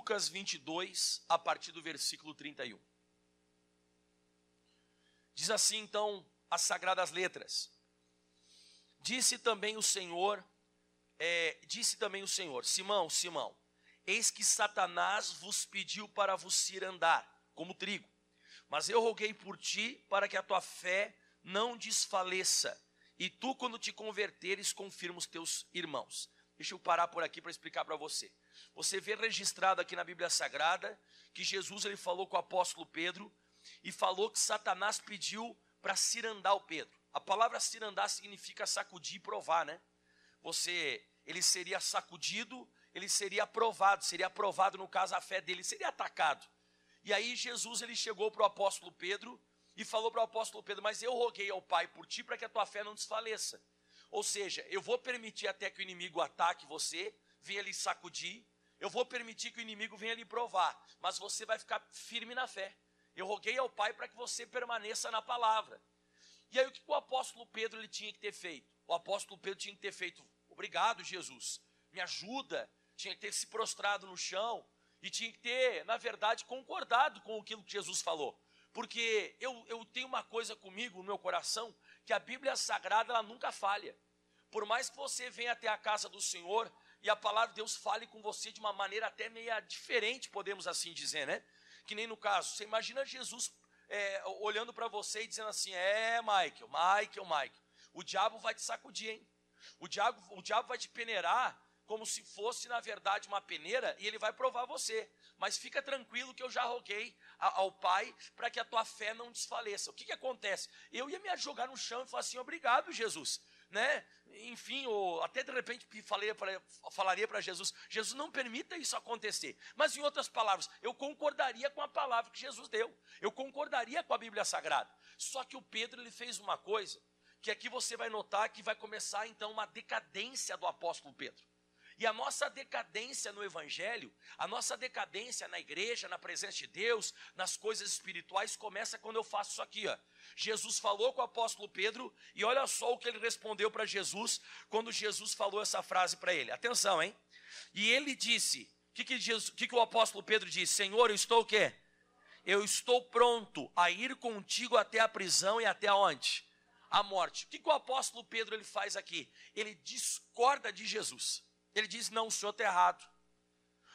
Lucas 22, a partir do versículo 31. Diz assim então as sagradas letras: Disse também o Senhor, é, disse também o Senhor, Simão, Simão, eis que Satanás vos pediu para vos ir andar, como trigo. Mas eu roguei por ti para que a tua fé não desfaleça, e tu, quando te converteres, confirma os teus irmãos. Deixa eu parar por aqui para explicar para você. Você vê registrado aqui na Bíblia Sagrada que Jesus ele falou com o apóstolo Pedro e falou que Satanás pediu para cirandar o Pedro. A palavra cirandar significa sacudir e provar, né? Você, ele seria sacudido, ele seria aprovado, seria aprovado no caso a fé dele, seria atacado. E aí Jesus ele chegou para o apóstolo Pedro e falou para o apóstolo Pedro: Mas eu roguei ao Pai por ti para que a tua fé não desfaleça. Ou seja, eu vou permitir até que o inimigo ataque você, venha lhe sacudir, eu vou permitir que o inimigo venha lhe provar, mas você vai ficar firme na fé. Eu roguei ao Pai para que você permaneça na palavra. E aí o que o apóstolo Pedro ele tinha que ter feito? O apóstolo Pedro tinha que ter feito: Obrigado, Jesus, me ajuda. Tinha que ter se prostrado no chão, e tinha que ter, na verdade, concordado com aquilo que Jesus falou. Porque eu, eu tenho uma coisa comigo no meu coração, que a Bíblia Sagrada ela nunca falha. Por mais que você venha até a casa do Senhor e a palavra de Deus fale com você de uma maneira até meio diferente, podemos assim dizer, né? Que nem no caso, você imagina Jesus é, olhando para você e dizendo assim: É, Michael, Michael, Michael, o diabo vai te sacudir, hein? O diabo, o diabo vai te peneirar como se fosse, na verdade, uma peneira, e ele vai provar você. Mas fica tranquilo que eu já roguei ao Pai para que a tua fé não desfaleça. O que, que acontece? Eu ia me jogar no chão e falar assim: obrigado, Jesus. Né? Enfim, ou até de repente falei pra, falaria para Jesus: Jesus, não permita isso acontecer. Mas, em outras palavras, eu concordaria com a palavra que Jesus deu, eu concordaria com a Bíblia Sagrada. Só que o Pedro ele fez uma coisa que aqui você vai notar que vai começar então uma decadência do apóstolo Pedro. E a nossa decadência no Evangelho, a nossa decadência na igreja, na presença de Deus, nas coisas espirituais, começa quando eu faço isso aqui. Ó. Jesus falou com o apóstolo Pedro, e olha só o que ele respondeu para Jesus, quando Jesus falou essa frase para ele. Atenção, hein? E ele disse: o que, que, que, que o apóstolo Pedro disse? Senhor, eu estou o quê? Eu estou pronto a ir contigo até a prisão e até onde? A morte. O que, que o apóstolo Pedro ele faz aqui? Ele discorda de Jesus. Ele diz: Não, o senhor está errado.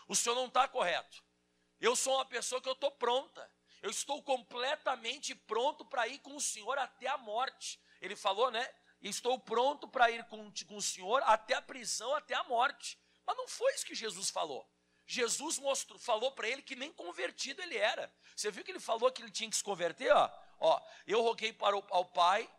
O senhor não está correto. Eu sou uma pessoa que eu estou pronta. Eu estou completamente pronto para ir com o senhor até a morte. Ele falou, né? Estou pronto para ir com, com o senhor até a prisão, até a morte. Mas não foi isso que Jesus falou. Jesus mostrou, falou para ele que nem convertido ele era. Você viu que ele falou que ele tinha que se converter? Ó, ó eu roguei para o, ao Pai,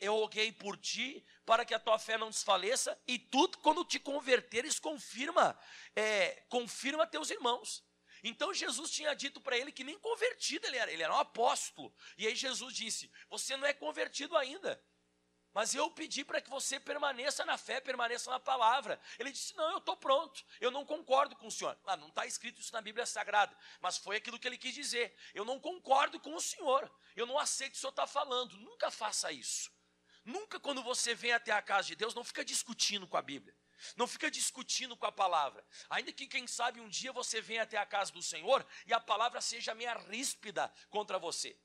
eu roguei por ti, para que a tua fé não desfaleça, e tu, quando te converteres, confirma, é, confirma teus irmãos. Então Jesus tinha dito para ele que nem convertido ele era, ele era um apóstolo. E aí Jesus disse: Você não é convertido ainda, mas eu pedi para que você permaneça na fé, permaneça na palavra. Ele disse: Não, eu estou pronto, eu não concordo com o senhor. Ah, não está escrito isso na Bíblia Sagrada, mas foi aquilo que ele quis dizer. Eu não concordo com o senhor, eu não aceito o que o senhor está falando. Nunca faça isso. Nunca, quando você vem até a casa de Deus, não fica discutindo com a Bíblia. Não fica discutindo com a palavra. Ainda que, quem sabe, um dia você venha até a casa do Senhor e a palavra seja meia ríspida contra você.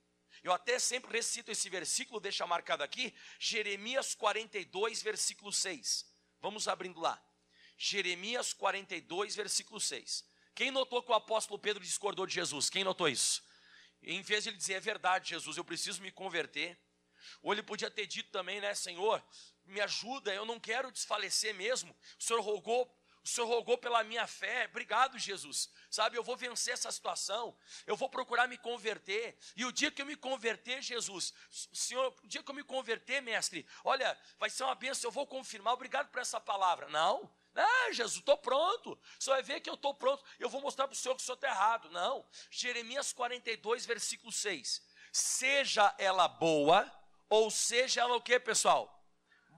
Eu até sempre recito esse versículo, deixa marcado aqui, Jeremias 42, versículo 6. Vamos abrindo lá. Jeremias 42, versículo 6. Quem notou que o apóstolo Pedro discordou de Jesus? Quem notou isso? Em vez de ele dizer, é verdade, Jesus, eu preciso me converter, ou ele podia ter dito também, né, Senhor, me ajuda, eu não quero desfalecer mesmo. O Senhor rogou, o Senhor rogou pela minha fé. Obrigado, Jesus. Sabe, eu vou vencer essa situação. Eu vou procurar me converter. E o dia que eu me converter, Jesus, Senhor, o dia que eu me converter, mestre, olha, vai ser uma bênção, eu vou confirmar. Obrigado por essa palavra. Não. Ah, Jesus, estou pronto. Só vai ver que eu estou pronto. Eu vou mostrar para o Senhor que o Senhor está errado. Não. Jeremias 42, versículo 6. Seja ela boa ou seja ela o que, pessoal?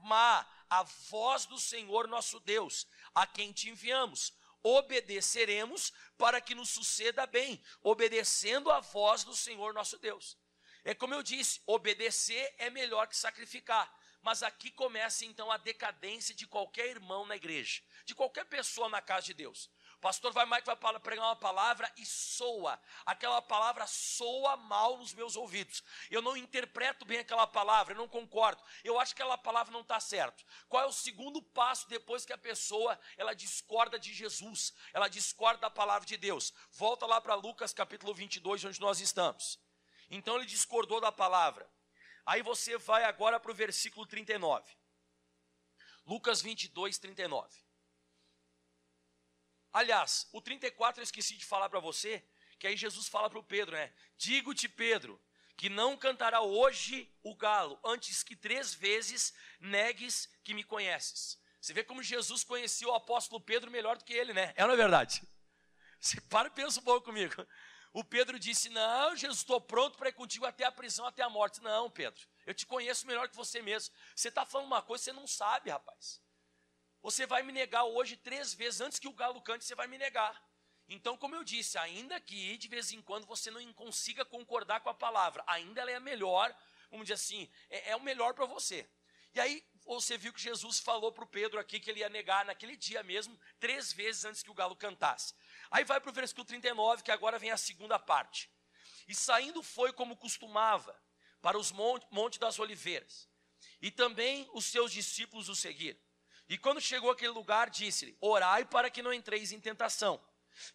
Má, a voz do Senhor nosso Deus, a quem te enviamos. Obedeceremos para que nos suceda bem, obedecendo a voz do Senhor nosso Deus. É como eu disse, obedecer é melhor que sacrificar. Mas aqui começa então a decadência de qualquer irmão na igreja, de qualquer pessoa na casa de Deus. Pastor vai Mike vai pregar uma palavra e soa. Aquela palavra soa mal nos meus ouvidos. Eu não interpreto bem aquela palavra, eu não concordo. Eu acho que aquela palavra não está certo. Qual é o segundo passo depois que a pessoa ela discorda de Jesus? Ela discorda da palavra de Deus. Volta lá para Lucas capítulo 22, onde nós estamos. Então ele discordou da palavra. Aí você vai agora para o versículo 39. Lucas 22, 39. Aliás, o 34 eu esqueci de falar para você, que aí Jesus fala para o Pedro, né? Digo-te, Pedro, que não cantará hoje o galo, antes que três vezes negues que me conheces. Você vê como Jesus conhecia o apóstolo Pedro melhor do que ele, né? É ou não é verdade? Você para e pensa um pouco comigo. O Pedro disse: Não, Jesus, estou pronto para ir contigo até a prisão, até a morte. Não, Pedro, eu te conheço melhor que você mesmo. Você está falando uma coisa que você não sabe, rapaz. Você vai me negar hoje três vezes, antes que o galo cante, você vai me negar. Então, como eu disse, ainda que de vez em quando você não consiga concordar com a palavra, ainda ela é a melhor, vamos dizer assim, é, é o melhor para você. E aí você viu que Jesus falou para o Pedro aqui que ele ia negar naquele dia mesmo, três vezes antes que o galo cantasse. Aí vai para o versículo 39, que agora vem a segunda parte. E saindo foi como costumava, para os montes monte das oliveiras. E também os seus discípulos o seguiram. E quando chegou àquele lugar, disse-lhe: Orai para que não entreis em tentação.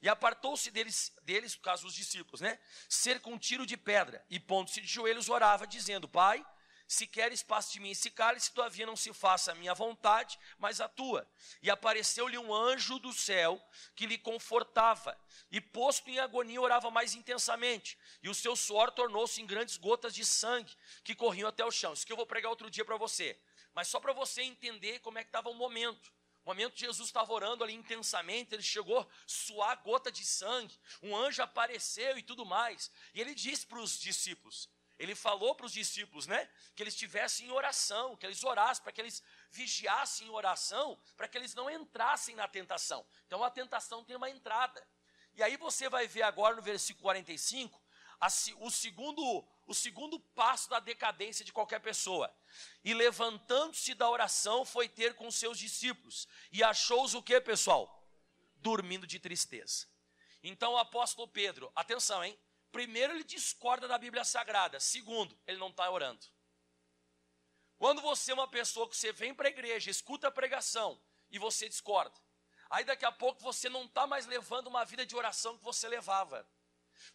E apartou-se deles, deles, por causa dos discípulos, né? Cerca um tiro de pedra, e pondo-se de joelhos, orava, dizendo: Pai, se queres, passe de mim esse cálice, todavia não se faça a minha vontade, mas a tua. E apareceu-lhe um anjo do céu que lhe confortava, e posto em agonia, orava mais intensamente, e o seu suor tornou-se em grandes gotas de sangue que corriam até o chão. Isso que eu vou pregar outro dia para você mas só para você entender como é que estava o momento. O momento que Jesus estava orando ali intensamente, ele chegou a suar gota de sangue, um anjo apareceu e tudo mais. E ele disse para os discípulos, ele falou para os discípulos, né, que eles estivessem em oração, que eles orassem, para que eles vigiassem em oração, para que eles não entrassem na tentação. Então a tentação tem uma entrada. E aí você vai ver agora no versículo 45, a, o segundo o segundo passo da decadência de qualquer pessoa. E levantando-se da oração, foi ter com seus discípulos. E achou-os o que, pessoal? Dormindo de tristeza. Então o apóstolo Pedro, atenção, hein? Primeiro, ele discorda da Bíblia Sagrada. Segundo, ele não está orando. Quando você é uma pessoa que você vem para a igreja, escuta a pregação e você discorda. Aí daqui a pouco você não está mais levando uma vida de oração que você levava.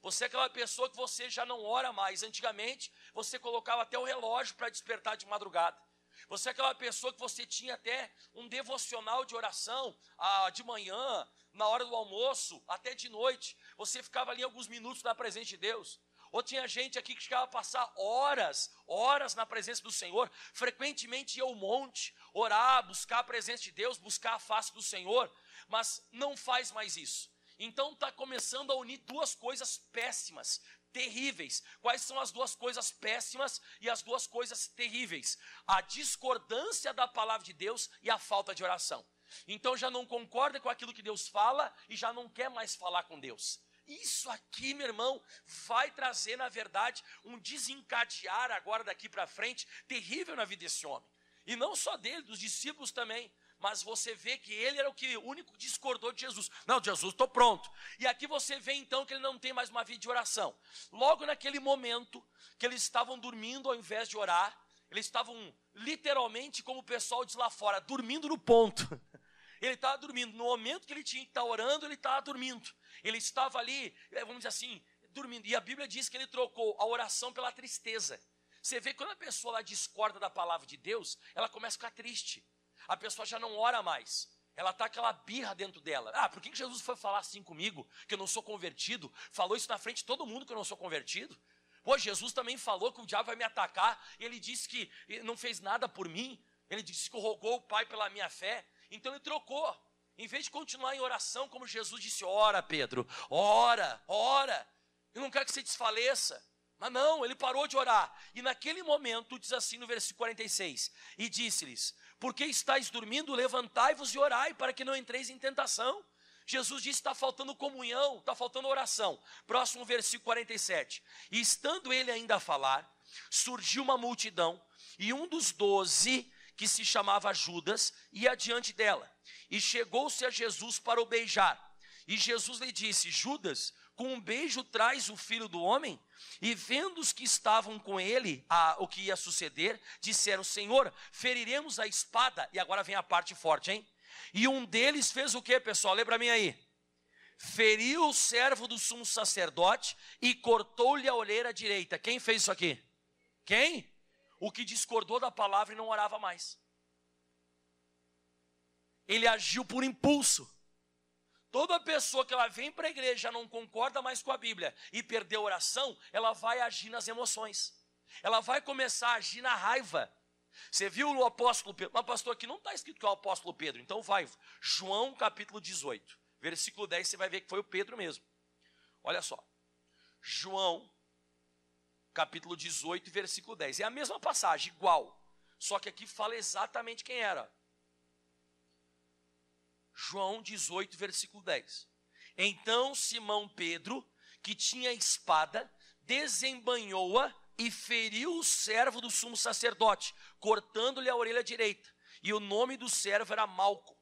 Você é aquela pessoa que você já não ora mais. Antigamente, você colocava até o relógio para despertar de madrugada. Você é aquela pessoa que você tinha até um devocional de oração ah, de manhã, na hora do almoço, até de noite. Você ficava ali alguns minutos na presença de Deus. Ou tinha gente aqui que chegava a passar horas, horas na presença do Senhor. Frequentemente ia ao monte, orar, buscar a presença de Deus, buscar a face do Senhor. Mas não faz mais isso. Então está começando a unir duas coisas péssimas, terríveis. Quais são as duas coisas péssimas e as duas coisas terríveis? A discordância da palavra de Deus e a falta de oração. Então já não concorda com aquilo que Deus fala e já não quer mais falar com Deus. Isso aqui, meu irmão, vai trazer, na verdade, um desencadear agora daqui para frente terrível na vida desse homem. E não só dele, dos discípulos também mas você vê que ele era o que único discordou de Jesus. Não, Jesus, estou pronto. E aqui você vê então que ele não tem mais uma vida de oração. Logo naquele momento que eles estavam dormindo ao invés de orar, eles estavam literalmente, como o pessoal diz lá fora, dormindo no ponto. Ele estava dormindo. No momento que ele tinha que estar orando, ele estava dormindo. Ele estava ali, eh, vamos dizer assim, dormindo. E a Bíblia diz que ele trocou a oração pela tristeza. Você vê quando a pessoa lá discorda da palavra de Deus, ela começa a ficar triste a pessoa já não ora mais. Ela está aquela birra dentro dela. Ah, por que Jesus foi falar assim comigo, que eu não sou convertido? Falou isso na frente de todo mundo que eu não sou convertido? Pô, Jesus também falou que o diabo vai me atacar, ele disse que não fez nada por mim, ele disse que rogou o Pai pela minha fé, então ele trocou. Em vez de continuar em oração, como Jesus disse, ora, Pedro, ora, ora, eu não quero que você desfaleça. Mas não, ele parou de orar. E naquele momento, diz assim no versículo 46: E disse-lhes: porque estáis dormindo, levantai-vos e orai para que não entreis em tentação. Jesus disse: está faltando comunhão, está faltando oração. Próximo versículo 47. E estando ele ainda a falar, surgiu uma multidão, e um dos doze, que se chamava Judas, ia diante dela, e chegou-se a Jesus para o beijar. E Jesus lhe disse: Judas, com um beijo traz o filho do homem? E vendo os que estavam com ele a, o que ia suceder, disseram: Senhor, feriremos a espada. E agora vem a parte forte, hein? E um deles fez o que, pessoal? Lembra mim aí. Feriu o servo do sumo sacerdote e cortou-lhe a orelha direita. Quem fez isso aqui? Quem? O que discordou da palavra e não orava mais. Ele agiu por impulso. Toda pessoa que ela vem para a igreja não concorda mais com a Bíblia e perdeu a oração, ela vai agir nas emoções. Ela vai começar a agir na raiva. Você viu o apóstolo Pedro? Mas pastor, aqui não está escrito que é o apóstolo Pedro. Então vai, João capítulo 18, versículo 10, você vai ver que foi o Pedro mesmo. Olha só. João capítulo 18, versículo 10. É a mesma passagem, igual. Só que aqui fala exatamente quem era. João 18, versículo 10. Então Simão Pedro, que tinha espada, desembanhou-a e feriu o servo do sumo sacerdote, cortando-lhe a orelha direita. E o nome do servo era Malco.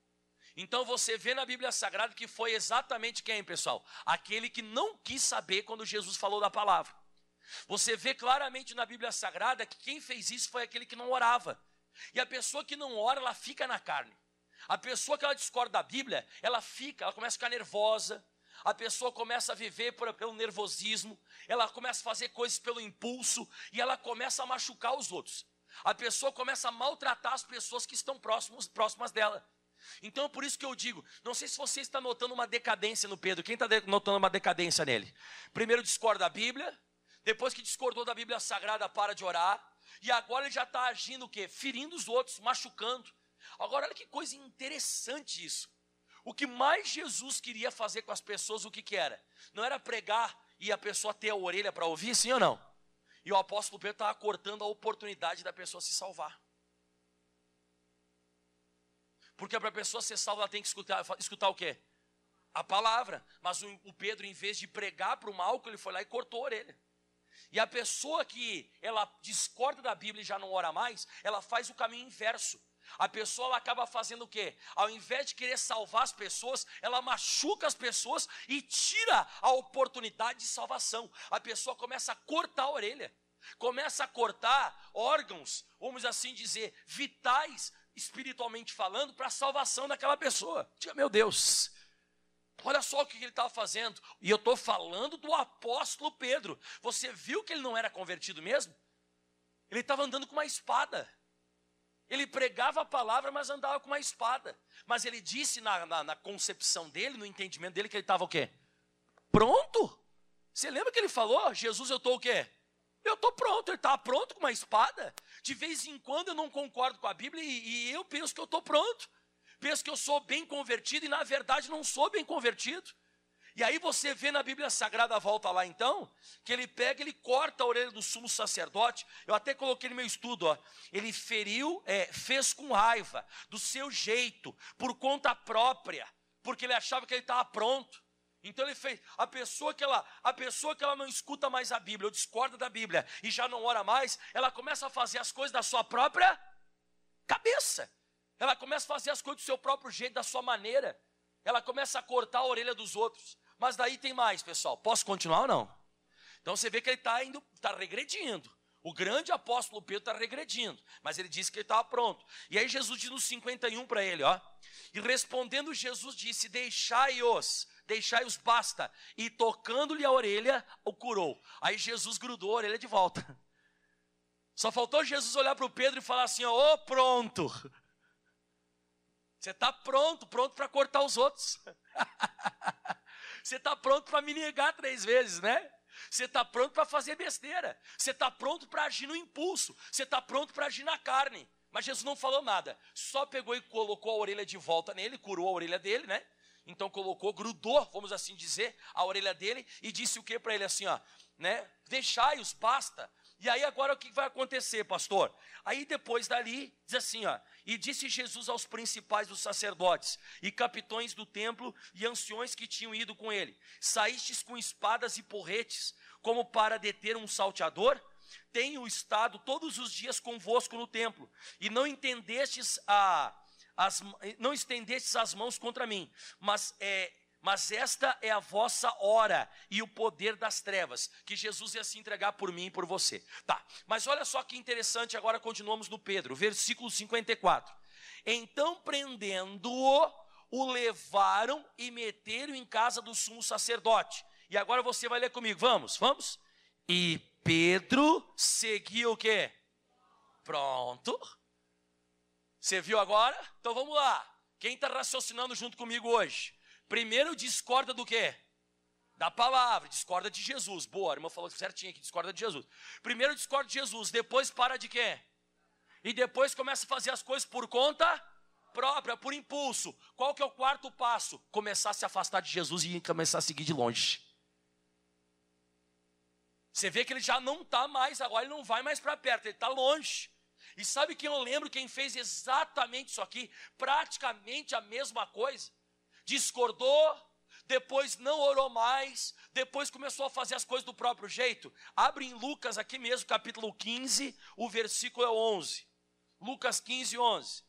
Então você vê na Bíblia Sagrada que foi exatamente quem, pessoal? Aquele que não quis saber quando Jesus falou da palavra. Você vê claramente na Bíblia Sagrada que quem fez isso foi aquele que não orava. E a pessoa que não ora, ela fica na carne. A pessoa que ela discorda da Bíblia, ela fica, ela começa a ficar nervosa, a pessoa começa a viver por, pelo nervosismo, ela começa a fazer coisas pelo impulso e ela começa a machucar os outros. A pessoa começa a maltratar as pessoas que estão próximos, próximas dela. Então, por isso que eu digo, não sei se você está notando uma decadência no Pedro. Quem está notando uma decadência nele? Primeiro discorda da Bíblia, depois que discordou da Bíblia Sagrada, para de orar, e agora ele já está agindo o quê? Ferindo os outros, machucando. Agora, olha que coisa interessante isso. O que mais Jesus queria fazer com as pessoas, o que, que era? Não era pregar e a pessoa ter a orelha para ouvir, sim ou não? E o apóstolo Pedro estava cortando a oportunidade da pessoa se salvar. Porque para a pessoa ser salva, ela tem que escutar, escutar o quê? A palavra. Mas o, o Pedro, em vez de pregar para o mal, ele foi lá e cortou a orelha. E a pessoa que ela discorda da Bíblia e já não ora mais, ela faz o caminho inverso. A pessoa acaba fazendo o quê? Ao invés de querer salvar as pessoas, ela machuca as pessoas e tira a oportunidade de salvação. A pessoa começa a cortar a orelha, começa a cortar órgãos, vamos assim dizer, vitais, espiritualmente falando, para a salvação daquela pessoa. Diga, meu Deus, Olha só o que ele estava fazendo. E eu estou falando do apóstolo Pedro. Você viu que ele não era convertido mesmo? Ele estava andando com uma espada. Ele pregava a palavra, mas andava com uma espada. Mas ele disse na, na, na concepção dele, no entendimento dele, que ele estava o quê? Pronto. Você lembra que ele falou? Jesus, eu estou o quê? Eu estou pronto, ele estava pronto com uma espada. De vez em quando eu não concordo com a Bíblia e, e eu penso que eu estou pronto. Penso que eu sou bem convertido e na verdade não sou bem convertido. E aí você vê na Bíblia Sagrada, volta lá então, que ele pega, ele corta a orelha do sumo sacerdote. Eu até coloquei no meu estudo, ó. Ele feriu, é, fez com raiva, do seu jeito, por conta própria, porque ele achava que ele estava pronto. Então ele fez. A pessoa que ela, a pessoa que ela não escuta mais a Bíblia, ou discorda da Bíblia e já não ora mais, ela começa a fazer as coisas da sua própria cabeça. Ela começa a fazer as coisas do seu próprio jeito, da sua maneira. Ela começa a cortar a orelha dos outros. Mas daí tem mais, pessoal. Posso continuar ou não? Então você vê que ele está indo, está regredindo. O grande apóstolo Pedro está regredindo, mas ele disse que ele estava pronto. E aí Jesus diz no 51 para ele, ó. E respondendo Jesus disse: Deixai-os, deixai-os basta. E tocando-lhe a orelha, o curou. Aí Jesus grudou a orelha de volta. Só faltou Jesus olhar para o Pedro e falar assim: Ô, oh, pronto. Você está pronto, pronto para cortar os outros. Você está pronto para me negar três vezes, né? Você está pronto para fazer besteira. Você está pronto para agir no impulso. Você está pronto para agir na carne. Mas Jesus não falou nada. Só pegou e colocou a orelha de volta nele, curou a orelha dele, né? Então colocou, grudou, vamos assim dizer, a orelha dele e disse o que para ele assim, ó, né? Deixai-os, basta. E aí agora o que vai acontecer, pastor? Aí depois dali, diz assim, ó, e disse Jesus aos principais dos sacerdotes e capitões do templo e anciões que tinham ido com ele: Saístes com espadas e porretes, como para deter um salteador? Tenho estado todos os dias convosco no templo, e não entendestes a, as, não estendestes as mãos contra mim, mas é, Mas esta é a vossa hora e o poder das trevas, que Jesus ia se entregar por mim e por você. Tá, mas olha só que interessante, agora continuamos no Pedro, versículo 54. Então, prendendo-o, o levaram e meteram em casa do sumo sacerdote. E agora você vai ler comigo, vamos, vamos? E Pedro seguiu o quê? Pronto. Você viu agora? Então vamos lá. Quem está raciocinando junto comigo hoje? Primeiro discorda do quê? Da palavra, discorda de Jesus. Boa, a irmã falou certinho aqui, discorda de Jesus. Primeiro discorda de Jesus, depois para de quê? E depois começa a fazer as coisas por conta própria, por impulso. Qual que é o quarto passo? Começar a se afastar de Jesus e começar a seguir de longe. Você vê que ele já não está mais, agora ele não vai mais para perto, ele está longe. E sabe quem eu lembro quem fez exatamente isso aqui? Praticamente a mesma coisa. Discordou, depois não orou mais, depois começou a fazer as coisas do próprio jeito. Abre em Lucas aqui mesmo, capítulo 15, o versículo é 11. Lucas 15, 11.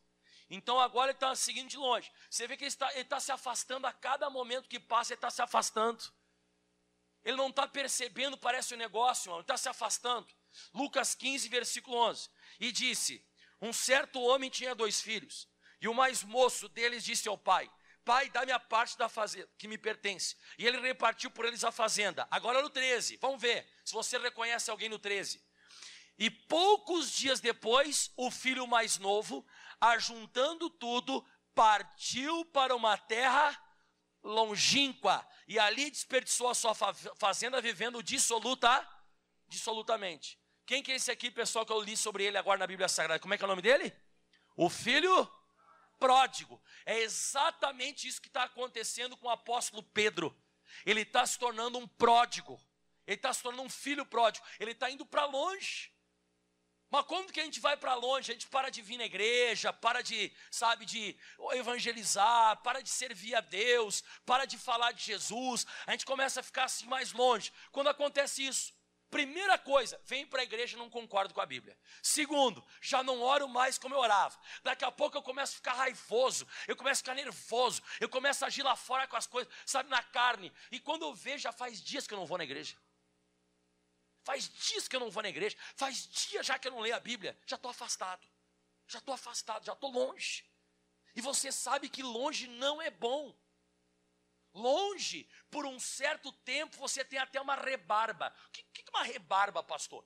Então agora ele está seguindo de longe. Você vê que ele está, ele está se afastando a cada momento que passa, ele está se afastando. Ele não está percebendo, parece um negócio, ele está se afastando. Lucas 15, versículo 11. E disse: Um certo homem tinha dois filhos, e o mais moço deles disse ao pai: Pai, dá-me a parte da fazenda que me pertence. E ele repartiu por eles a fazenda. Agora no 13, vamos ver se você reconhece alguém no 13. E poucos dias depois, o filho mais novo, ajuntando tudo, partiu para uma terra longínqua e ali desperdiçou a sua fazenda vivendo dissoluta, dissolutamente. Quem que é esse aqui, pessoal, que eu li sobre ele agora na Bíblia Sagrada? Como é que é o nome dele? O filho pródigo. É exatamente isso que está acontecendo com o apóstolo Pedro. Ele está se tornando um pródigo. Ele está se tornando um filho pródigo. Ele está indo para longe. Mas como que a gente vai para longe? A gente para de vir na igreja, para de, sabe, de evangelizar, para de servir a Deus, para de falar de Jesus. A gente começa a ficar assim mais longe. Quando acontece isso, Primeira coisa, vem para a igreja e não concordo com a Bíblia. Segundo, já não oro mais como eu orava. Daqui a pouco eu começo a ficar raivoso, eu começo a ficar nervoso, eu começo a agir lá fora com as coisas, sabe, na carne. E quando eu vejo, já faz dias que eu não vou na igreja. Faz dias que eu não vou na igreja, faz dias já que eu não leio a Bíblia, já estou afastado, já estou afastado, já estou longe. E você sabe que longe não é bom. Longe, por um certo tempo, você tem até uma rebarba. O que, que é uma rebarba, pastor?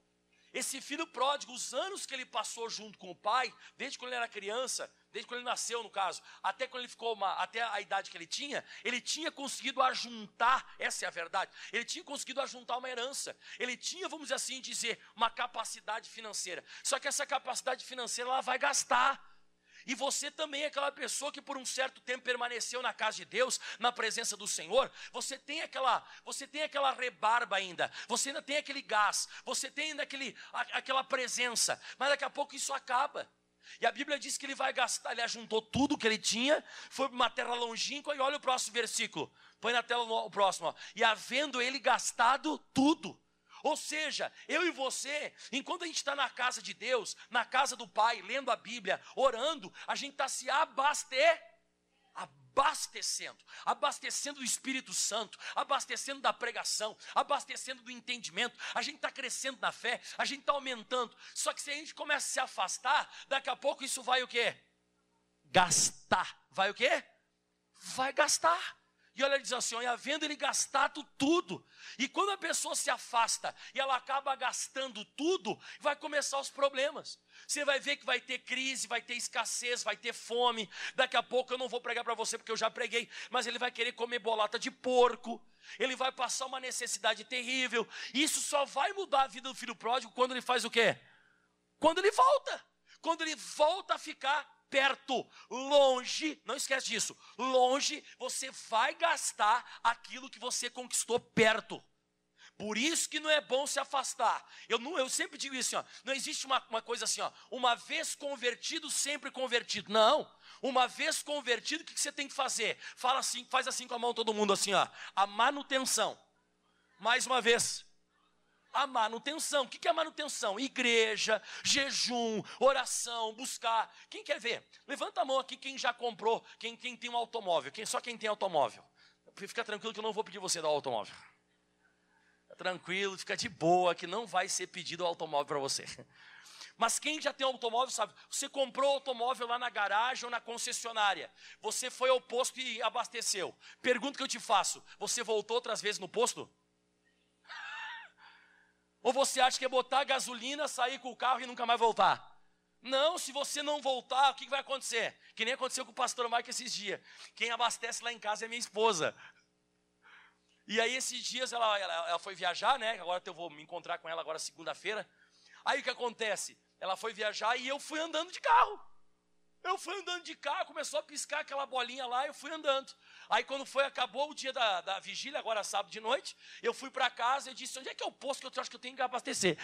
Esse filho pródigo, os anos que ele passou junto com o pai, desde quando ele era criança, desde quando ele nasceu, no caso, até quando ele ficou uma, até a idade que ele tinha, ele tinha conseguido ajuntar, essa é a verdade, ele tinha conseguido ajuntar uma herança. Ele tinha, vamos assim dizer, uma capacidade financeira. Só que essa capacidade financeira ela vai gastar. E você também é aquela pessoa que por um certo tempo permaneceu na casa de Deus, na presença do Senhor. Você tem aquela, você tem aquela rebarba ainda. Você ainda tem aquele gás. Você tem ainda aquele, aquela presença. Mas daqui a pouco isso acaba. E a Bíblia diz que ele vai gastar, ele ajuntou tudo que ele tinha, foi para uma terra longínqua, e olha o próximo versículo. Põe na tela o próximo. Ó. E havendo ele gastado tudo, ou seja, eu e você, enquanto a gente está na casa de Deus, na casa do Pai, lendo a Bíblia, orando, a gente está se abaste, abastecendo, abastecendo do Espírito Santo, abastecendo da pregação, abastecendo do entendimento. A gente está crescendo na fé, a gente está aumentando. Só que se a gente começa a se afastar, daqui a pouco isso vai o quê? Gastar. Vai o quê? Vai gastar. E olha, ele diz assim: e havendo ele gastado tudo. E quando a pessoa se afasta e ela acaba gastando tudo, vai começar os problemas. Você vai ver que vai ter crise, vai ter escassez, vai ter fome. Daqui a pouco eu não vou pregar para você porque eu já preguei, mas ele vai querer comer bolata de porco. Ele vai passar uma necessidade terrível. Isso só vai mudar a vida do filho pródigo quando ele faz o quê? Quando ele volta. Quando ele volta a ficar perto, longe, não esquece disso, longe você vai gastar aquilo que você conquistou perto. Por isso que não é bom se afastar. Eu, não, eu sempre digo isso, ó, não existe uma, uma coisa assim, ó, uma vez convertido, sempre convertido. Não. Uma vez convertido, o que, que você tem que fazer? Fala assim, faz assim com a mão todo mundo assim, ó. A manutenção. Mais uma vez a manutenção. O que é manutenção? Igreja, jejum, oração, buscar. Quem quer ver? Levanta a mão aqui quem já comprou, quem, quem tem um automóvel, quem, só quem tem automóvel. fica tranquilo que eu não vou pedir você dar o automóvel. Tranquilo, fica de boa, que não vai ser pedido o automóvel para você. Mas quem já tem automóvel sabe, você comprou o automóvel lá na garagem ou na concessionária, você foi ao posto e abasteceu. Pergunta que eu te faço: você voltou outras vezes no posto? Ou você acha que é botar gasolina, sair com o carro e nunca mais voltar? Não, se você não voltar, o que vai acontecer? Que nem aconteceu com o pastor Mike esses dias. Quem abastece lá em casa é minha esposa. E aí, esses dias, ela, ela, ela foi viajar, né? Agora eu vou me encontrar com ela agora segunda-feira. Aí o que acontece? Ela foi viajar e eu fui andando de carro. Eu fui andando de carro, começou a piscar aquela bolinha lá, eu fui andando. Aí quando foi, acabou o dia da, da vigília, agora sábado de noite, eu fui para casa e disse, onde é que é o posto que eu acho que eu tenho que abastecer?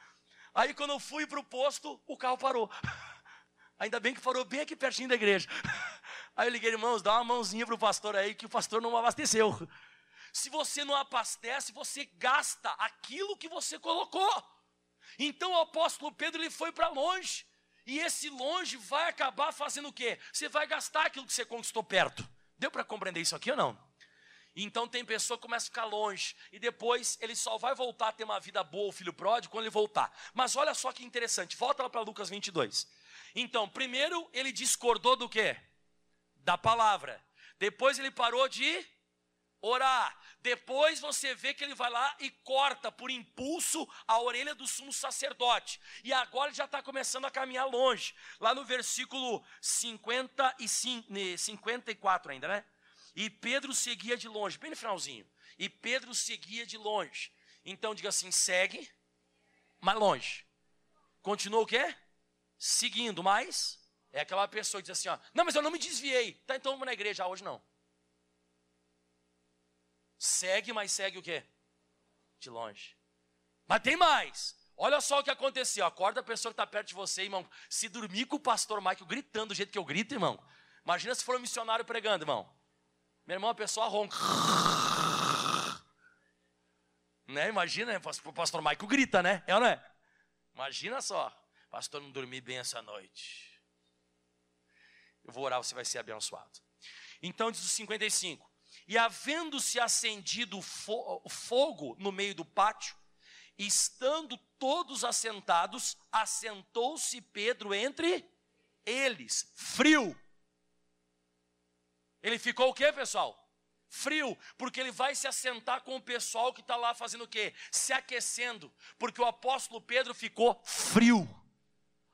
Aí quando eu fui para o posto, o carro parou. Ainda bem que parou bem aqui pertinho da igreja. Aí eu liguei, irmãos, dá uma mãozinha para o pastor aí, que o pastor não abasteceu. Se você não abastece, você gasta aquilo que você colocou. Então o apóstolo Pedro ele foi para longe. E esse longe vai acabar fazendo o quê? Você vai gastar aquilo que você conquistou perto. Deu para compreender isso aqui ou não? Então tem pessoa que começa a ficar longe e depois ele só vai voltar a ter uma vida boa, o filho pródigo, quando ele voltar. Mas olha só que interessante, volta lá para Lucas 22. Então, primeiro ele discordou do quê? Da palavra. Depois ele parou de orar. Depois você vê que ele vai lá e corta por impulso a orelha do sumo sacerdote. E agora ele já está começando a caminhar longe. Lá no versículo 55, 54 ainda, né? E Pedro seguia de longe, bem no finalzinho. E Pedro seguia de longe. Então diga assim: segue, mas longe. Continua o quê? Seguindo, mas é aquela pessoa que diz assim: ó, não, mas eu não me desviei. Tá, então vamos na igreja hoje não. Segue, mas segue o quê? De longe. Mas tem mais. Olha só o que aconteceu. Acorda a pessoa que está perto de você, irmão. Se dormir com o pastor Michael gritando do jeito que eu grito, irmão. Imagina se for um missionário pregando, irmão. Meu irmão, a pessoa ronca. Né? Imagina, o pastor Maico grita, né? É ou não é? Imagina só. Pastor, não dormi bem essa noite. Eu vou orar, você vai ser abençoado. Então diz o 55. E havendo-se acendido fogo no meio do pátio, estando todos assentados, assentou-se Pedro entre eles, frio. Ele ficou o quê, pessoal? Frio, porque ele vai se assentar com o pessoal que está lá fazendo o quê? Se aquecendo, porque o apóstolo Pedro ficou frio.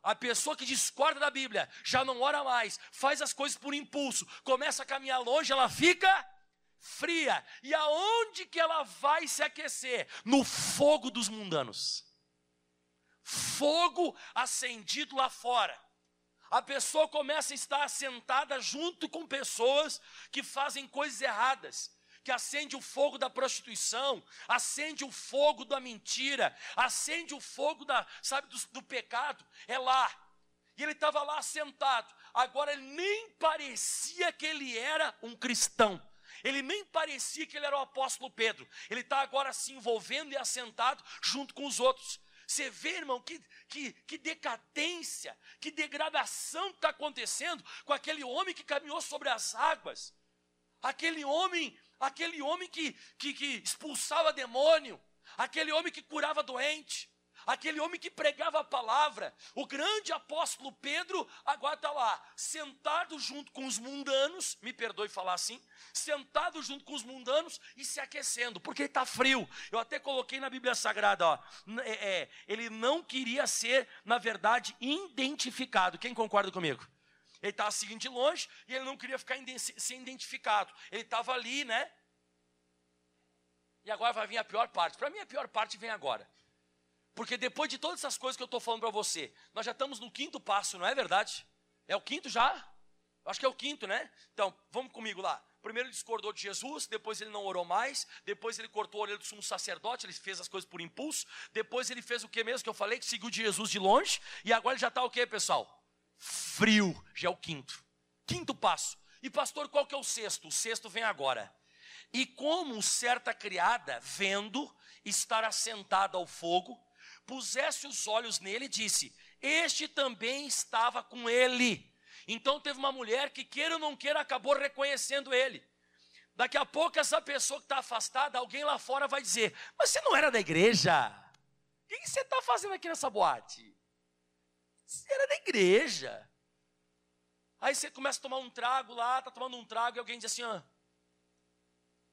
A pessoa que discorda da Bíblia já não ora mais, faz as coisas por impulso, começa a caminhar longe, ela fica fria. E aonde que ela vai se aquecer? No fogo dos mundanos. Fogo acendido lá fora a pessoa começa a estar sentada junto com pessoas que fazem coisas erradas, que acende o fogo da prostituição, acende o fogo da mentira, acende o fogo da, sabe, do, do pecado, é lá. E ele estava lá sentado. Agora ele nem parecia que ele era um cristão. Ele nem parecia que ele era o apóstolo Pedro. Ele está agora se envolvendo e assentado junto com os outros. Você vê, irmão, que, que, que decadência, que degradação está acontecendo com aquele homem que caminhou sobre as águas, aquele homem, aquele homem que, que, que expulsava demônio, aquele homem que curava doente, aquele homem que pregava a palavra, o grande apóstolo Pedro, agora está lá, sentado junto com os mundanos, me perdoe falar assim, sentado junto com os mundanos e se aquecendo, porque está frio. Eu até coloquei na Bíblia Sagrada, ó, é, é, ele não queria ser, na verdade, identificado. Quem concorda comigo? Ele estava seguindo de longe e ele não queria ficar sem identificado. Ele estava ali, né? E agora vai vir a pior parte. Para mim, a pior parte vem agora. Porque depois de todas essas coisas que eu estou falando para você, nós já estamos no quinto passo, não é verdade? É o quinto já? Acho que é o quinto, né? Então, vamos comigo lá. Primeiro ele discordou de Jesus, depois ele não orou mais, depois ele cortou a orelha do sumo sacerdote, ele fez as coisas por impulso, depois ele fez o que mesmo que eu falei, que seguiu de Jesus de longe, e agora ele já está o que, pessoal? Frio, já é o quinto. Quinto passo. E pastor, qual que é o sexto? O sexto vem agora. E como certa criada, vendo estar assentada ao fogo, pusesse os olhos nele e disse: Este também estava com ele. Então teve uma mulher que, queira ou não queira, acabou reconhecendo ele. Daqui a pouco essa pessoa que está afastada, alguém lá fora vai dizer: Mas você não era da igreja? O que você está fazendo aqui nessa boate? Você era da igreja. Aí você começa a tomar um trago lá, está tomando um trago e alguém diz assim: ah,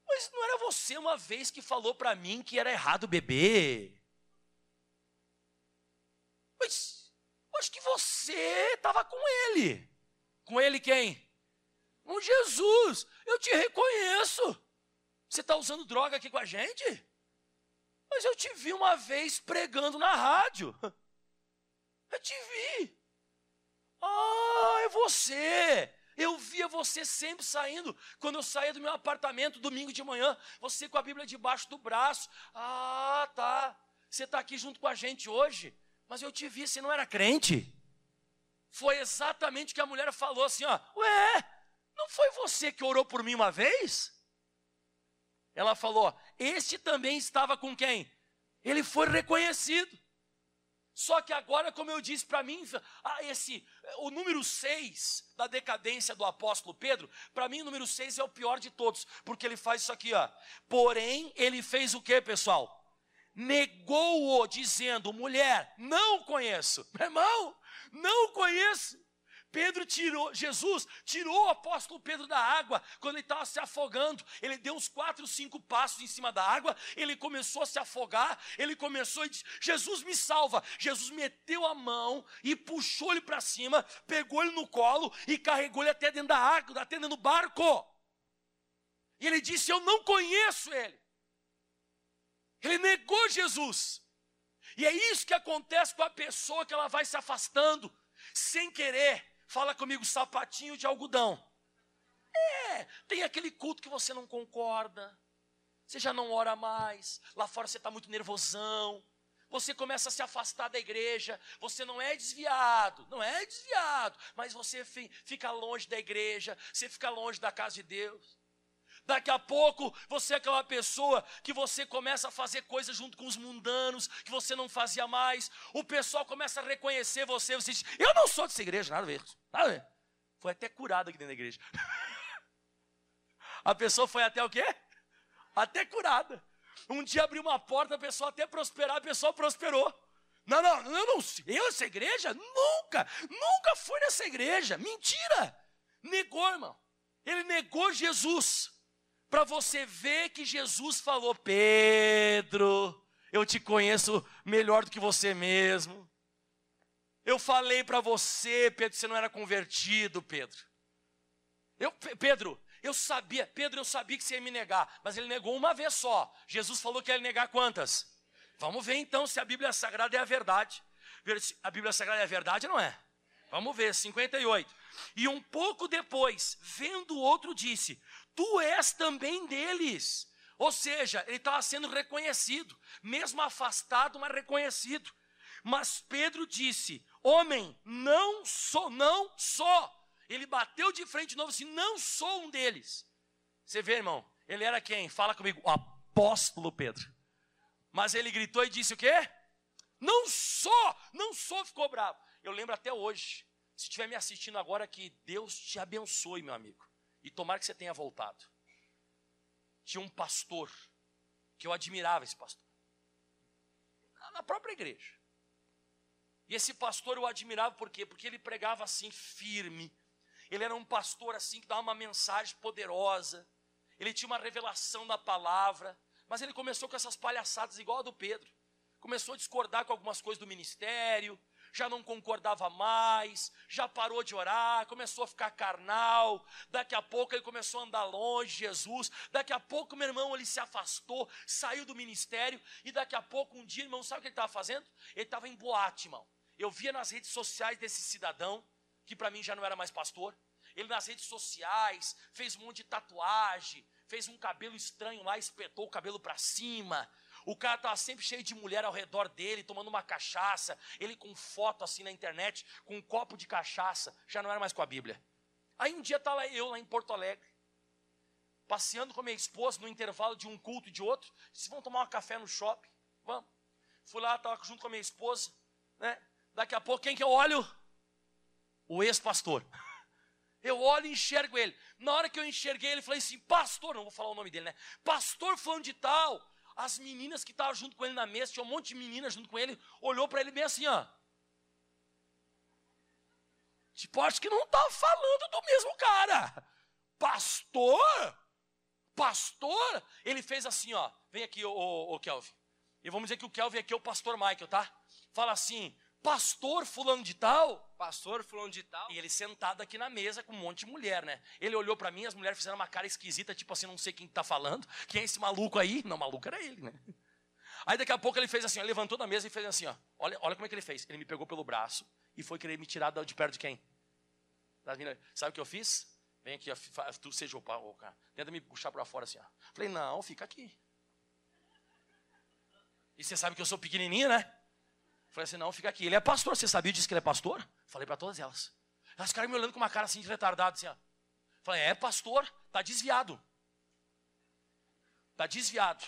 Mas não era você uma vez que falou para mim que era errado beber? Mas acho que você estava com ele. Com ele quem? Com Jesus, eu te reconheço. Você está usando droga aqui com a gente? Mas eu te vi uma vez pregando na rádio. Eu te vi. Ah, é você. Eu via você sempre saindo. Quando eu saía do meu apartamento domingo de manhã, você com a Bíblia debaixo do braço. Ah, tá. Você está aqui junto com a gente hoje. Mas eu te vi, você não era crente. Foi exatamente o que a mulher falou assim, ó. Ué, não foi você que orou por mim uma vez? Ela falou: Este também estava com quem? Ele foi reconhecido. Só que agora, como eu disse para mim, ah, esse, o número 6 da decadência do apóstolo Pedro, para mim o número 6 é o pior de todos, porque ele faz isso aqui, ó. Porém, ele fez o que, pessoal? Negou-o, dizendo: mulher, não conheço. Meu irmão, não conheço. Pedro tirou, Jesus tirou o apóstolo Pedro da água quando ele estava se afogando. Ele deu uns quatro, cinco passos em cima da água, ele começou a se afogar, ele começou e disse: Jesus me salva. Jesus meteu a mão e puxou ele para cima, pegou ele no colo e carregou ele até dentro da água, até dentro do barco. E ele disse: Eu não conheço ele. Ele negou Jesus. E é isso que acontece com a pessoa que ela vai se afastando, sem querer Fala comigo, sapatinho de algodão. É, tem aquele culto que você não concorda. Você já não ora mais. Lá fora você está muito nervosão. Você começa a se afastar da igreja. Você não é desviado. Não é desviado. Mas você fica longe da igreja. Você fica longe da casa de Deus. Daqui a pouco você é aquela pessoa que você começa a fazer coisas junto com os mundanos que você não fazia mais. O pessoal começa a reconhecer você. Você diz: Eu não sou dessa igreja, nada a ver. Nada a ver. Foi até curado aqui dentro da igreja. a pessoa foi até o quê? Até curada. Um dia abriu uma porta, a pessoa até prosperar, a pessoa prosperou. Não, não, eu não eu essa igreja? Nunca, nunca fui nessa igreja. Mentira! Negou, irmão. Ele negou Jesus para você ver que Jesus falou: Pedro, eu te conheço melhor do que você mesmo. Eu falei para você, Pedro, você não era convertido, Pedro. Eu, Pedro, eu sabia, Pedro, eu sabia que você ia me negar, mas ele negou uma vez só. Jesus falou que ia negar quantas? Vamos ver então se a Bíblia Sagrada é a verdade. A Bíblia Sagrada é a verdade, não é? Vamos ver, 58. E um pouco depois, vendo o outro, disse: tu és também deles. Ou seja, ele estava sendo reconhecido, mesmo afastado, mas reconhecido. Mas Pedro disse: Homem, não sou, não sou. Ele bateu de frente de novo assim: Não sou um deles. Você vê, irmão, ele era quem? Fala comigo, o apóstolo Pedro. Mas ele gritou e disse o quê? Não sou, não sou, ficou bravo. Eu lembro até hoje. Se estiver me assistindo agora, que Deus te abençoe, meu amigo. E tomara que você tenha voltado. Tinha um pastor, que eu admirava esse pastor, na própria igreja. E esse pastor eu admirava por quê? Porque ele pregava assim, firme. Ele era um pastor assim, que dava uma mensagem poderosa. Ele tinha uma revelação da palavra. Mas ele começou com essas palhaçadas igual a do Pedro. Começou a discordar com algumas coisas do ministério, já não concordava mais, já parou de orar, começou a ficar carnal. Daqui a pouco ele começou a andar longe de Jesus. Daqui a pouco, meu irmão, ele se afastou, saiu do ministério. E daqui a pouco, um dia, irmão, sabe o que ele estava fazendo? Ele estava em boate, irmão. Eu via nas redes sociais desse cidadão, que para mim já não era mais pastor. Ele nas redes sociais fez um monte de tatuagem, fez um cabelo estranho lá, espetou o cabelo para cima, o cara estava sempre cheio de mulher ao redor dele, tomando uma cachaça. Ele com foto assim na internet, com um copo de cachaça. Já não era mais com a Bíblia. Aí um dia estava eu lá em Porto Alegre, passeando com a minha esposa no intervalo de um culto e de outro. Disse, vamos tomar um café no shopping? Vamos. Fui lá, estava junto com a minha esposa. Né? Daqui a pouco, quem que eu olho? O ex-pastor. Eu olho e enxergo ele. Na hora que eu enxerguei ele, falei assim: Pastor, não vou falar o nome dele, né? Pastor falando de tal. As meninas que estavam junto com ele na mesa, tinha um monte de meninas junto com ele, olhou para ele bem assim, ó. Tipo, acho que não está falando do mesmo cara. Pastor? Pastor? Ele fez assim, ó. Vem aqui, ô Kelvin. E vamos dizer que o Kelvin aqui é o pastor Michael, tá? Fala assim, pastor fulano de tal. Pastor fulano de tal. E ele sentado aqui na mesa com um monte de mulher, né? Ele olhou para mim, as mulheres fizeram uma cara esquisita, tipo assim, não sei quem tá falando. Quem é esse maluco aí? Não, maluco era ele, né? Aí daqui a pouco ele fez assim, ó, levantou da mesa e fez assim, ó. Olha, olha como é que ele fez. Ele me pegou pelo braço e foi querer me tirar de perto de quem? Sabe o que eu fiz? Vem aqui, ó, tu seja o pau, cara. Tenta me puxar para fora assim, ó. Falei, não, fica aqui. E você sabe que eu sou pequenininho, né? Falei assim, não, fica aqui. Ele é pastor, você sabia disso que ele é pastor? Falei para todas elas. Elas ficaram me olhando com uma cara assim de retardado, assim, ó. Falei, é pastor, tá desviado. Tá desviado.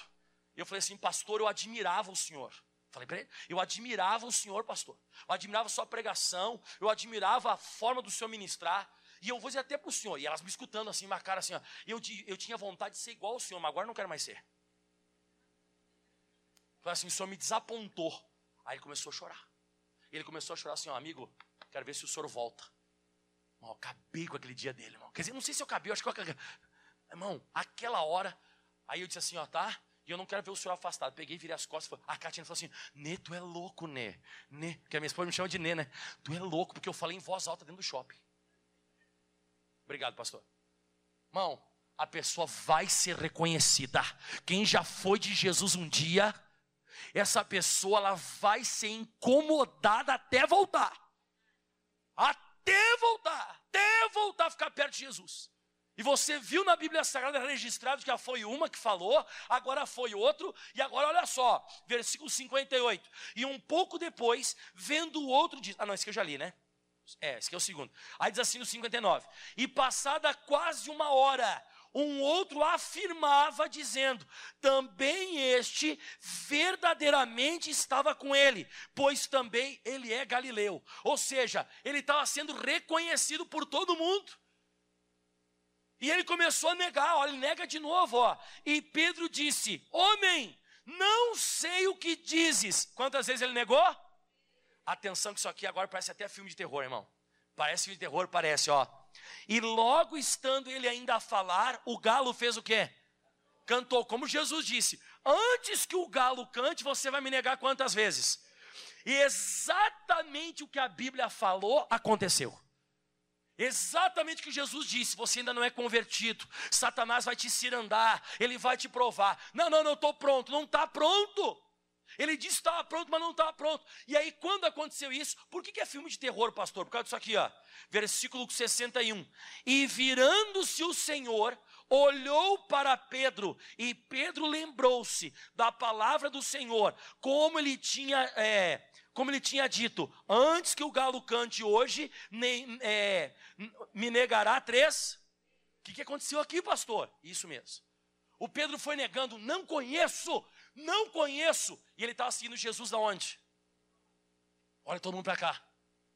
Eu falei assim, pastor, eu admirava o senhor. Falei para ele, eu admirava o senhor, pastor. Eu admirava a sua pregação, eu admirava a forma do senhor ministrar. E eu vou dizer até para o senhor, e elas me escutando assim, uma cara assim, ó, eu, eu tinha vontade de ser igual ao senhor, mas agora não quero mais ser. Falei assim, o senhor me desapontou. Aí ele começou a chorar. Ele começou a chorar assim, ó, amigo, quero ver se o senhor volta. Irmão, acabei com aquele dia dele, irmão. Quer dizer, não sei se eu acabei, eu acho que eu Irmão, aquela hora, aí eu disse assim, ó, tá? E eu não quero ver o senhor afastado. Peguei, virei as costas. A Katina falou assim: Nê, tu é louco, Nê. Nê, porque a minha esposa me chama de Nê, né? Tu é louco, porque eu falei em voz alta dentro do shopping. Obrigado, pastor. Irmão, a pessoa vai ser reconhecida. Quem já foi de Jesus um dia, essa pessoa ela vai ser incomodada até voltar. Até voltar, até voltar a ficar perto de Jesus. E você viu na Bíblia Sagrada registrado que já foi uma que falou, agora foi outro, e agora olha só, versículo 58. E um pouco depois, vendo o outro, diz, ah não, esse que eu já li, né? É, esse que é o segundo. Aí diz assim no 59. E passada quase uma hora, um outro afirmava, dizendo: também este verdadeiramente estava com ele, pois também ele é galileu. Ou seja, ele estava sendo reconhecido por todo mundo. E ele começou a negar, ele nega de novo, ó. E Pedro disse: Homem, não sei o que dizes. Quantas vezes ele negou? Atenção, que isso aqui agora parece até filme de terror, irmão. Parece filme de terror, parece, ó. E logo estando ele ainda a falar, o galo fez o quê? Cantou, como Jesus disse: Antes que o galo cante, você vai me negar quantas vezes? E exatamente o que a Bíblia falou aconteceu. Exatamente o que Jesus disse: você ainda não é convertido, Satanás vai te cirandar, ele vai te provar. Não, não, não estou pronto, não está pronto. Ele disse que estava pronto, mas não estava pronto. E aí, quando aconteceu isso, por que, que é filme de terror, pastor? Por causa disso aqui, ó. Versículo 61. E virando-se o Senhor, olhou para Pedro, e Pedro lembrou-se da palavra do Senhor, como ele tinha é, como ele tinha dito, antes que o galo cante hoje, nem, é, me negará três. O que, que aconteceu aqui, pastor? Isso mesmo. O Pedro foi negando, não conheço, não conheço. E ele estava seguindo Jesus da onde? Olha todo mundo para cá.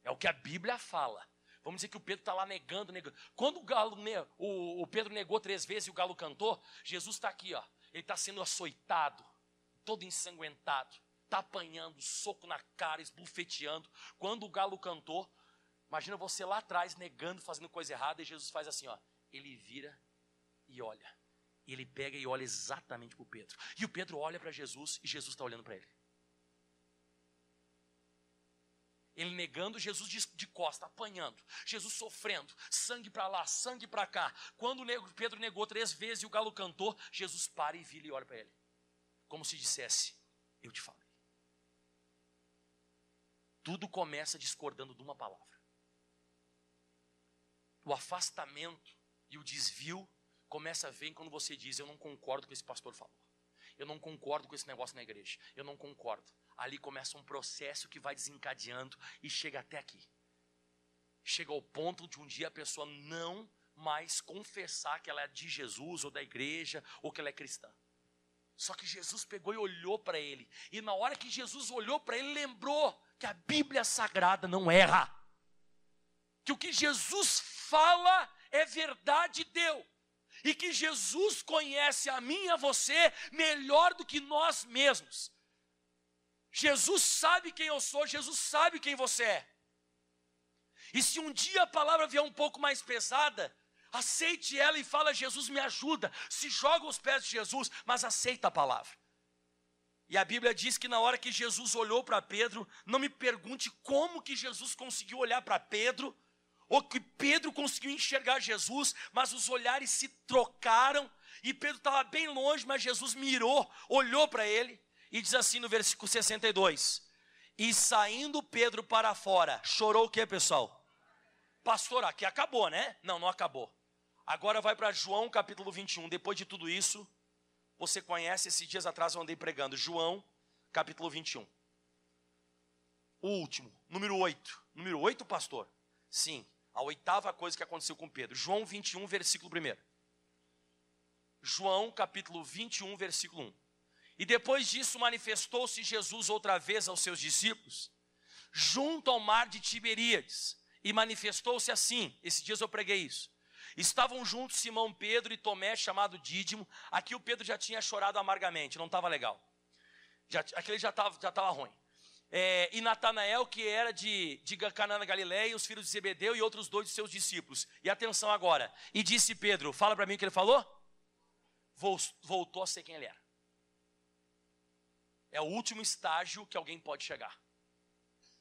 É o que a Bíblia fala. Vamos dizer que o Pedro está lá negando, negando. Quando o, galo, o, o Pedro negou três vezes e o galo cantou, Jesus está aqui, ó. Ele está sendo açoitado, todo ensanguentado está apanhando, soco na cara, esbufeteando. Quando o galo cantou, imagina você lá atrás negando, fazendo coisa errada, e Jesus faz assim, ó. Ele vira e olha. E ele pega e olha exatamente para o Pedro. E o Pedro olha para Jesus e Jesus está olhando para ele. Ele negando, Jesus de, de costa, apanhando. Jesus sofrendo, sangue para lá, sangue para cá. Quando Pedro negou três vezes e o galo cantou, Jesus para e vira e olha para ele. Como se dissesse: Eu te falei. Tudo começa discordando de uma palavra. O afastamento e o desvio começa a vir quando você diz: Eu não concordo com esse pastor falou. Eu não concordo com esse negócio na igreja. Eu não concordo. Ali começa um processo que vai desencadeando e chega até aqui. Chega ao ponto de um dia a pessoa não mais confessar que ela é de Jesus ou da igreja ou que ela é cristã. Só que Jesus pegou e olhou para ele. E na hora que Jesus olhou para ele, lembrou que a Bíblia Sagrada não erra. Que o que Jesus fala é verdade deu. E que Jesus conhece a mim e a você melhor do que nós mesmos. Jesus sabe quem eu sou, Jesus sabe quem você é. E se um dia a palavra vier um pouco mais pesada, aceite ela e fala: Jesus me ajuda. Se joga aos pés de Jesus, mas aceita a palavra. E a Bíblia diz que na hora que Jesus olhou para Pedro, não me pergunte como que Jesus conseguiu olhar para Pedro, ou que Pedro conseguiu enxergar Jesus, mas os olhares se trocaram, e Pedro estava bem longe, mas Jesus mirou, olhou para ele, e diz assim no versículo 62: E saindo Pedro para fora, chorou o que, pessoal? Pastor, aqui acabou, né? Não, não acabou. Agora vai para João capítulo 21. Depois de tudo isso, você conhece, esses dias atrás eu andei pregando. João capítulo 21. O último, número 8. Número 8, pastor? Sim, a oitava coisa que aconteceu com Pedro. João 21, versículo 1. João capítulo 21, versículo 1. E depois disso manifestou-se Jesus outra vez aos seus discípulos, junto ao mar de Tiberíades e manifestou-se assim. Esses dias eu preguei isso. Estavam juntos Simão Pedro e Tomé, chamado Dídimo. Aqui o Pedro já tinha chorado amargamente, não estava legal. Já, aquele já estava já tava ruim. É, e Natanael, que era de, de Canaã Galileia, os filhos de Zebedeu e outros dois de seus discípulos. E atenção agora. E disse Pedro: Fala para mim o que ele falou. Voltou a ser quem ele era. É o último estágio que alguém pode chegar.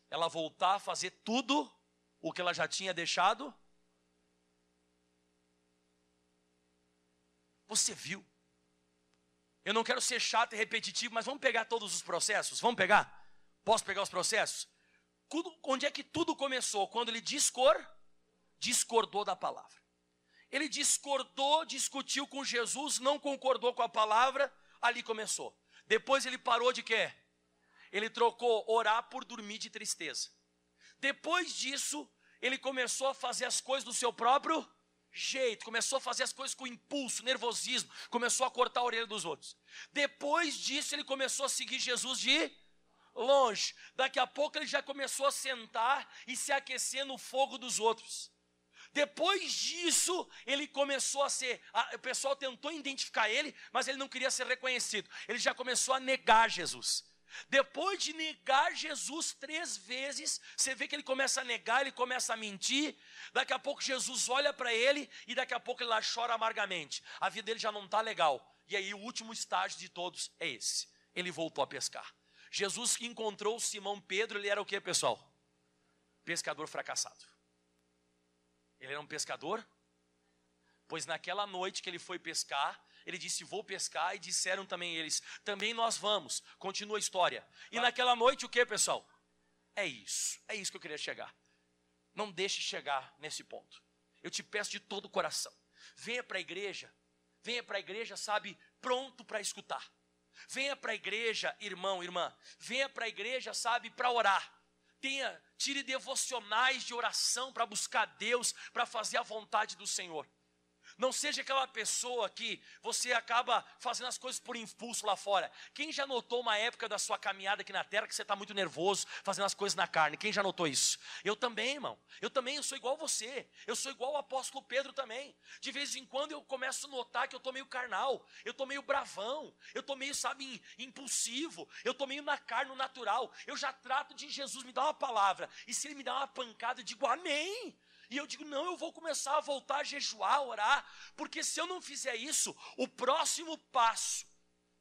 Ela voltar a fazer tudo o que ela já tinha deixado? Você viu? Eu não quero ser chato e repetitivo, mas vamos pegar todos os processos? Vamos pegar? Posso pegar os processos? Onde é que tudo começou? Quando ele discor, discordou da palavra. Ele discordou, discutiu com Jesus, não concordou com a palavra, ali começou. Depois ele parou de quê? Ele trocou orar por dormir de tristeza. Depois disso, ele começou a fazer as coisas do seu próprio jeito, começou a fazer as coisas com impulso, nervosismo, começou a cortar a orelha dos outros. Depois disso, ele começou a seguir Jesus de longe. Daqui a pouco ele já começou a sentar e se aquecer no fogo dos outros. Depois disso, ele começou a ser. A, o pessoal tentou identificar ele, mas ele não queria ser reconhecido. Ele já começou a negar Jesus. Depois de negar Jesus três vezes, você vê que ele começa a negar, ele começa a mentir. Daqui a pouco Jesus olha para ele e daqui a pouco ele lá chora amargamente. A vida dele já não está legal. E aí o último estágio de todos é esse. Ele voltou a pescar. Jesus que encontrou Simão Pedro, ele era o que, pessoal? Pescador fracassado. Ele era um pescador? Pois naquela noite que ele foi pescar, ele disse: Vou pescar, e disseram também eles: Também nós vamos. Continua a história. E naquela noite, o que, pessoal? É isso, é isso que eu queria chegar. Não deixe chegar nesse ponto. Eu te peço de todo o coração. Venha para a igreja, venha para a igreja, sabe, pronto para escutar. Venha para a igreja, irmão, irmã. Venha para a igreja, sabe, para orar. Tenha, tire devocionais de oração para buscar Deus, para fazer a vontade do Senhor. Não seja aquela pessoa que você acaba fazendo as coisas por impulso lá fora. Quem já notou uma época da sua caminhada aqui na terra que você está muito nervoso, fazendo as coisas na carne? Quem já notou isso? Eu também, irmão. Eu também eu sou igual você. Eu sou igual o apóstolo Pedro também. De vez em quando eu começo a notar que eu estou meio carnal, eu estou meio bravão, eu estou meio, sabe, impulsivo, eu estou meio na carne, no natural. Eu já trato de Jesus me dar uma palavra. E se ele me dá uma pancada, eu digo amém. E eu digo: não, eu vou começar a voltar a jejuar, a orar, porque se eu não fizer isso, o próximo passo,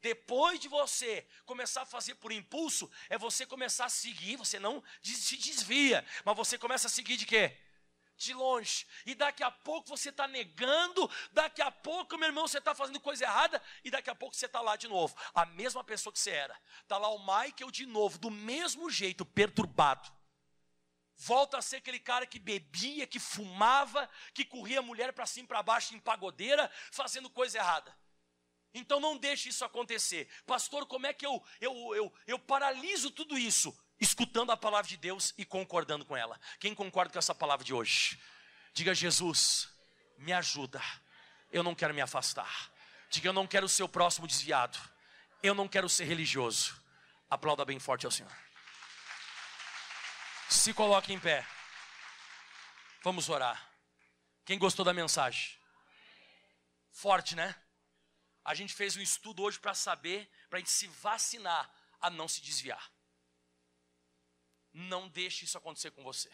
depois de você começar a fazer por impulso, é você começar a seguir, você não se desvia, mas você começa a seguir de quê? De longe, e daqui a pouco você está negando, daqui a pouco, meu irmão, você está fazendo coisa errada, e daqui a pouco você está lá de novo, a mesma pessoa que você era, está lá o Michael de novo, do mesmo jeito, perturbado, volta a ser aquele cara que bebia, que fumava, que corria a mulher para cima e para baixo em pagodeira, fazendo coisa errada. Então não deixe isso acontecer. Pastor, como é que eu, eu, eu, eu paraliso tudo isso? Escutando a palavra de Deus e concordando com ela. Quem concorda com essa palavra de hoje? Diga, Jesus, me ajuda. Eu não quero me afastar. Diga, eu não quero ser o próximo desviado. Eu não quero ser religioso. Aplauda bem forte ao Senhor. Se coloque em pé. Vamos orar. Quem gostou da mensagem? Forte, né? A gente fez um estudo hoje para saber, para a gente se vacinar a não se desviar. Não deixe isso acontecer com você.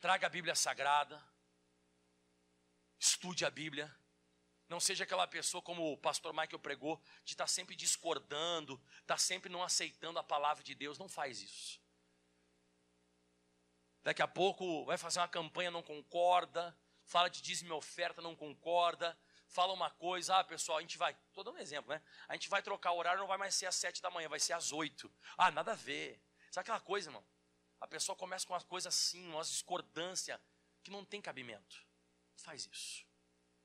Traga a Bíblia Sagrada, estude a Bíblia. Não seja aquela pessoa como o pastor Michael pregou, de estar tá sempre discordando, estar tá sempre não aceitando a palavra de Deus. Não faz isso. Daqui a pouco vai fazer uma campanha, não concorda, fala de dízimo e oferta, não concorda, fala uma coisa, ah, pessoal, a gente vai, estou dando um exemplo, né? A gente vai trocar o horário, não vai mais ser às sete da manhã, vai ser às oito. Ah, nada a ver. Sabe aquela coisa, irmão? A pessoa começa com uma coisa assim, uma discordância, que não tem cabimento. Não faz isso.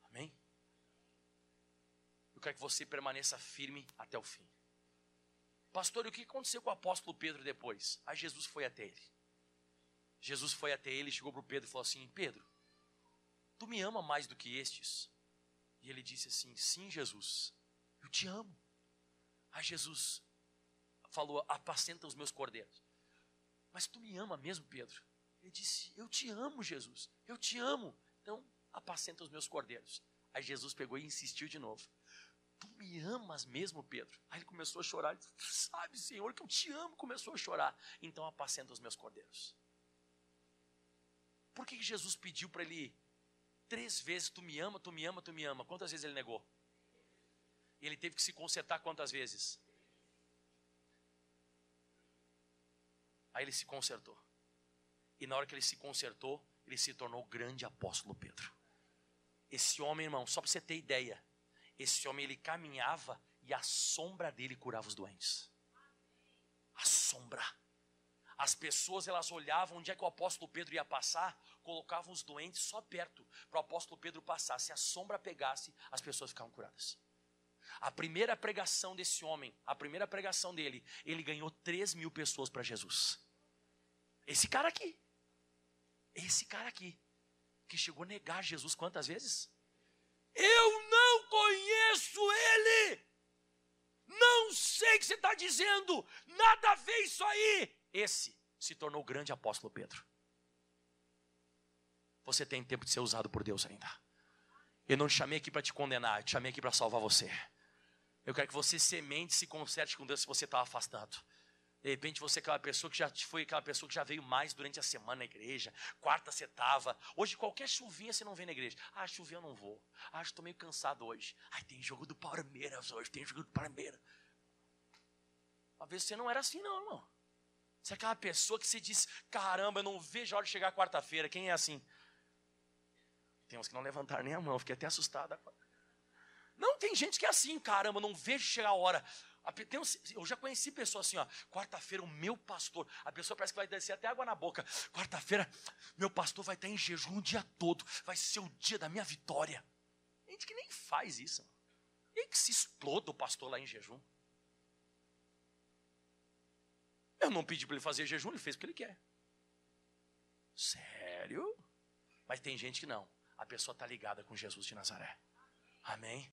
Amém? Eu quero que você permaneça firme até o fim. Pastor, e o que aconteceu com o apóstolo Pedro depois? Aí Jesus foi até ele. Jesus foi até ele, chegou para o Pedro e falou assim: Pedro, tu me ama mais do que estes? E ele disse assim: Sim, Jesus, eu te amo. Aí Jesus falou: Apacenta os meus cordeiros. Mas tu me ama mesmo, Pedro? Ele disse: Eu te amo, Jesus, eu te amo. Então, apacenta os meus cordeiros. Aí Jesus pegou e insistiu de novo. Tu me amas mesmo, Pedro? Aí ele começou a chorar. Ele disse, Sabe, Senhor, que eu te amo. Começou a chorar. Então, apacenta os meus cordeiros. Por que Jesus pediu para ele três vezes: Tu me ama, tu me ama, tu me ama? Quantas vezes ele negou? E ele teve que se consertar quantas vezes? Aí ele se consertou. E na hora que ele se consertou, ele se tornou grande apóstolo Pedro. Esse homem, irmão, só para você ter ideia, esse homem ele caminhava e a sombra dele curava os doentes. A sombra. As pessoas elas olhavam onde é que o apóstolo Pedro ia passar, colocavam os doentes só perto para o apóstolo Pedro passar. Se a sombra pegasse, as pessoas ficavam curadas. A primeira pregação desse homem, a primeira pregação dele, ele ganhou 3 mil pessoas para Jesus. Esse cara aqui, esse cara aqui, que chegou a negar Jesus quantas vezes? Conheço ele. Não sei o que você está dizendo. Nada a ver isso aí. Esse se tornou o grande apóstolo Pedro. Você tem tempo de ser usado por Deus ainda. Eu não te chamei aqui para te condenar, eu te chamei aqui para salvar você. Eu quero que você semente se conserte com Deus se você está afastado. De repente você é aquela pessoa que já foi aquela pessoa que já veio mais durante a semana na igreja. Quarta você. Hoje qualquer chuvinha você não vem na igreja. Ah, chovia eu não vou. Ah, estou meio cansado hoje. Ah, tem jogo do Palmeiras hoje, tem jogo do Palmeiras. Uma vez você não era assim não, irmão. Você é aquela pessoa que se diz, caramba, eu não vejo a hora de chegar quarta-feira. Quem é assim? Tem uns que não levantaram nem a mão, fiquei até assustado. Não, tem gente que é assim, caramba, não vejo chegar a hora. Eu já conheci pessoas assim, ó. Quarta-feira, o meu pastor. A pessoa parece que vai descer até água na boca. Quarta-feira, meu pastor vai estar em jejum o dia todo. Vai ser o dia da minha vitória. Gente que nem faz isso. E que se exploda o pastor lá em jejum. Eu não pedi para ele fazer jejum, ele fez o que ele quer. Sério? Mas tem gente que não. A pessoa está ligada com Jesus de Nazaré. Amém?